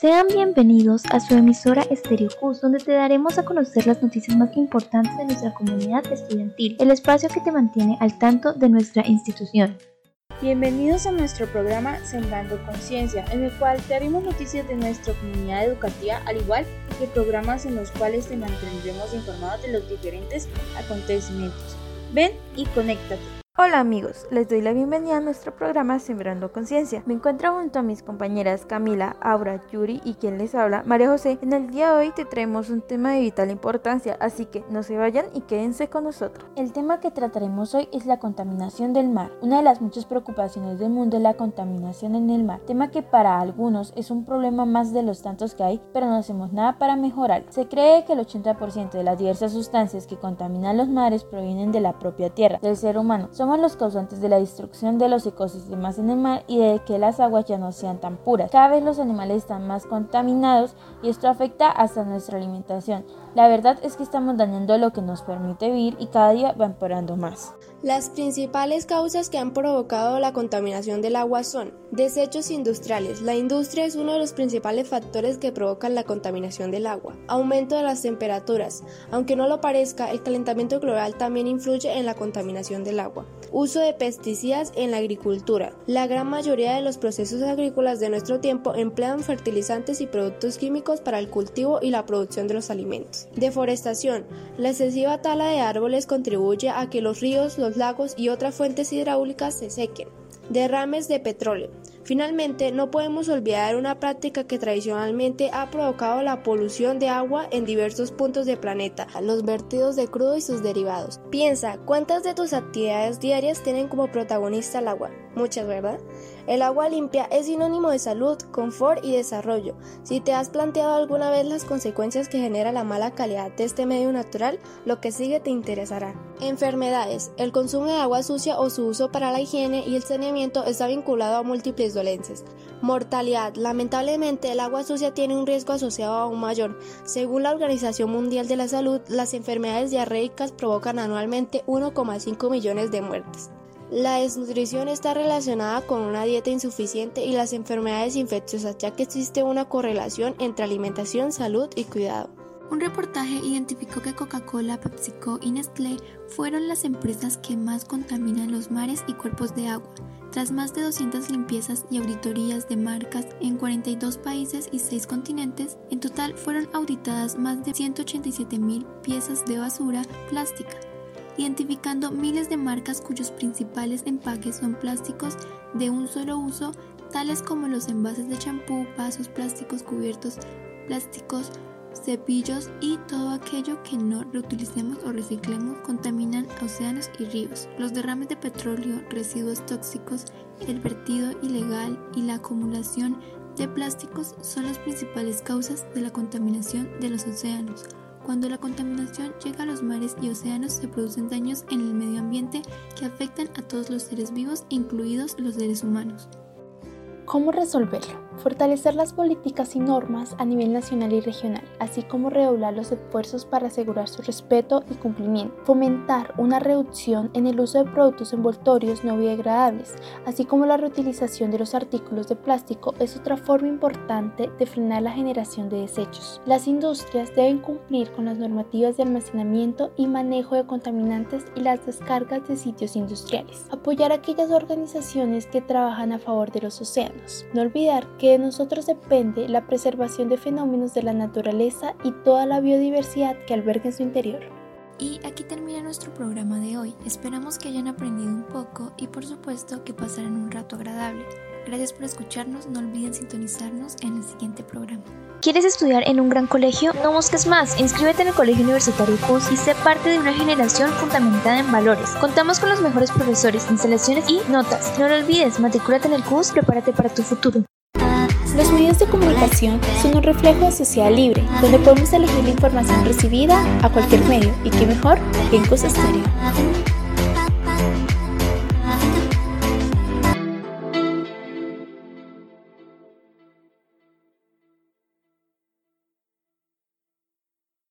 Sean bienvenidos a su emisora Estéreo Cus, donde te daremos a conocer las noticias más importantes de nuestra comunidad estudiantil, el espacio que te mantiene al tanto de nuestra institución. Bienvenidos a nuestro programa Sembrando Conciencia, en el cual te haremos noticias de nuestra comunidad educativa, al igual que programas en los cuales te mantendremos informados de los diferentes acontecimientos. Ven y conéctate. Hola amigos, les doy la bienvenida a nuestro programa Sembrando Conciencia. Me encuentro junto a mis compañeras Camila, Aura, Yuri y quien les habla, María José. En el día de hoy te traemos un tema de vital importancia, así que no se vayan y quédense con nosotros. El tema que trataremos hoy es la contaminación del mar. Una de las muchas preocupaciones del mundo es la contaminación en el mar, tema que para algunos es un problema más de los tantos que hay, pero no hacemos nada para mejorar. Se cree que el 80% de las diversas sustancias que contaminan los mares provienen de la propia tierra, del ser humano somos los causantes de la destrucción de los ecosistemas en el mar y de que las aguas ya no sean tan puras. Cada vez los animales están más contaminados y esto afecta hasta nuestra alimentación. La verdad es que estamos dañando lo que nos permite vivir y cada día va empeorando más. Las principales causas que han provocado la contaminación del agua son desechos industriales. La industria es uno de los principales factores que provocan la contaminación del agua. Aumento de las temperaturas. Aunque no lo parezca, el calentamiento global también influye en la contaminación del agua. Uso de pesticidas en la agricultura. La gran mayoría de los procesos agrícolas de nuestro tiempo emplean fertilizantes y productos químicos para el cultivo y la producción de los alimentos. Deforestación. La excesiva tala de árboles contribuye a que los ríos, los lagos y otras fuentes hidráulicas se sequen. Derrames de petróleo. Finalmente, no podemos olvidar una práctica que tradicionalmente ha provocado la polución de agua en diversos puntos del planeta, los vertidos de crudo y sus derivados. Piensa, ¿cuántas de tus actividades diarias tienen como protagonista el agua? Muchas, ¿verdad? El agua limpia es sinónimo de salud, confort y desarrollo. Si te has planteado alguna vez las consecuencias que genera la mala calidad de este medio natural, lo que sigue te interesará. Enfermedades. El consumo de agua sucia o su uso para la higiene y el saneamiento está vinculado a múltiples dolencias. Mortalidad. Lamentablemente, el agua sucia tiene un riesgo asociado aún mayor. Según la Organización Mundial de la Salud, las enfermedades diarreicas provocan anualmente 1,5 millones de muertes. La desnutrición está relacionada con una dieta insuficiente y las enfermedades infecciosas, ya que existe una correlación entre alimentación, salud y cuidado. Un reportaje identificó que Coca-Cola, PepsiCo y Nestlé fueron las empresas que más contaminan los mares y cuerpos de agua. Tras más de 200 limpiezas y auditorías de marcas en 42 países y 6 continentes, en total fueron auditadas más de 187 mil piezas de basura plástica identificando miles de marcas cuyos principales empaques son plásticos de un solo uso, tales como los envases de champú, vasos plásticos cubiertos, plásticos, cepillos y todo aquello que no reutilicemos o reciclemos contaminan océanos y ríos. Los derrames de petróleo, residuos tóxicos, el vertido ilegal y la acumulación de plásticos son las principales causas de la contaminación de los océanos. Cuando la contaminación llega a los mares y océanos se producen daños en el medio ambiente que afectan a todos los seres vivos, incluidos los seres humanos. ¿Cómo resolverlo? Fortalecer las políticas y normas a nivel nacional y regional, así como redoblar los esfuerzos para asegurar su respeto y cumplimiento. Fomentar una reducción en el uso de productos envoltorios no biodegradables, así como la reutilización de los artículos de plástico es otra forma importante de frenar la generación de desechos. Las industrias deben cumplir con las normativas de almacenamiento y manejo de contaminantes y las descargas de sitios industriales. Apoyar a aquellas organizaciones que trabajan a favor de los océanos. No olvidar que de nosotros depende la preservación de fenómenos de la naturaleza y toda la biodiversidad que alberga en su interior. Y aquí termina nuestro programa de hoy. Esperamos que hayan aprendido un poco y por supuesto que pasaran un rato agradable. Gracias por escucharnos, no olviden sintonizarnos en el siguiente programa. ¿Quieres estudiar en un gran colegio? No busques más. Inscríbete en el Colegio Universitario CUS y sé parte de una generación fundamentada en valores. Contamos con los mejores profesores, instalaciones y notas. No lo olvides, matricúlate en el CUS, prepárate para tu futuro. Los medios de comunicación son un reflejo de sociedad libre, donde podemos elegir la información recibida a cualquier medio, y qué mejor que en Cosa Estéreo.